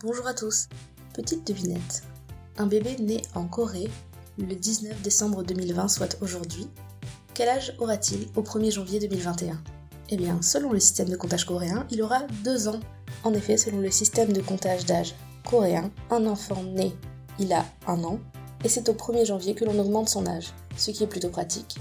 Bonjour à tous. Petite devinette. Un bébé né en Corée le 19 décembre 2020, soit aujourd'hui, quel âge aura-t-il au 1er janvier 2021 Eh bien, selon le système de comptage coréen, il aura 2 ans. En effet, selon le système de comptage d'âge coréen, un enfant né, il a 1 an, et c'est au 1er janvier que l'on augmente son âge, ce qui est plutôt pratique.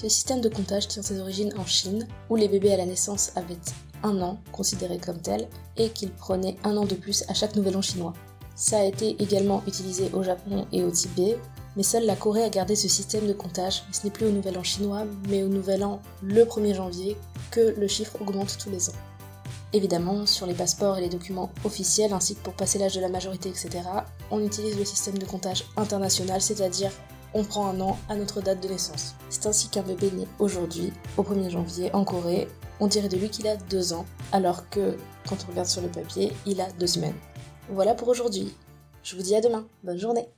Ce système de comptage tient ses origines en Chine, où les bébés à la naissance avaient un an, considéré comme tel, et qu'ils prenaient un an de plus à chaque nouvel an chinois. Ça a été également utilisé au Japon et au Tibet, mais seule la Corée a gardé ce système de comptage. Ce n'est plus au nouvel an chinois, mais au nouvel an le 1er janvier que le chiffre augmente tous les ans. Évidemment, sur les passeports et les documents officiels, ainsi que pour passer l'âge de la majorité, etc., on utilise le système de comptage international, c'est-à-dire on prend un an à notre date de naissance. C'est ainsi qu'un bébé né aujourd'hui, au 1er janvier, en Corée, on dirait de lui qu'il a deux ans, alors que, quand on regarde sur le papier, il a deux semaines. Voilà pour aujourd'hui. Je vous dis à demain. Bonne journée.